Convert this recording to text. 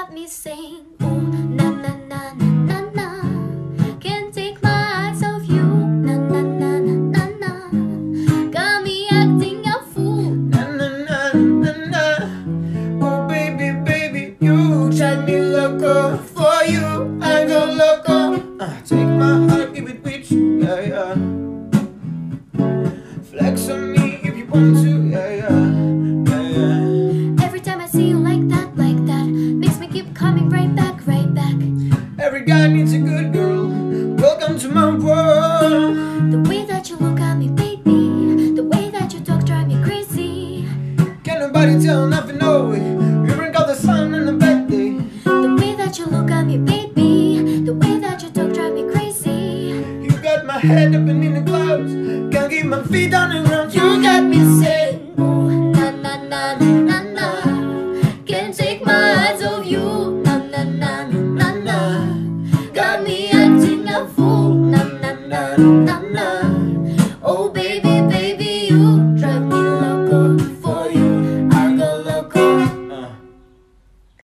got me saying, ooh, na na na na na na. Can't take my eyes off you, na na na na na na. Got me acting a fool. Na na na na na. Oh baby, baby, you drive me loco. For you, I go loco. Take my heart, give it with you, yeah yeah. Flex on me Every guy needs a good girl. Welcome to my world. The way that you look at me, baby, the way that you talk drive me crazy. Can't nobody tell nothing, no way. You bring out the sun and the bad day. The way that you look at me, baby, the way that you talk drive me crazy. You got my head up and in the clouds. Can't keep my feet on the ground. You got me saying, Oh baby, baby, you drive me loco.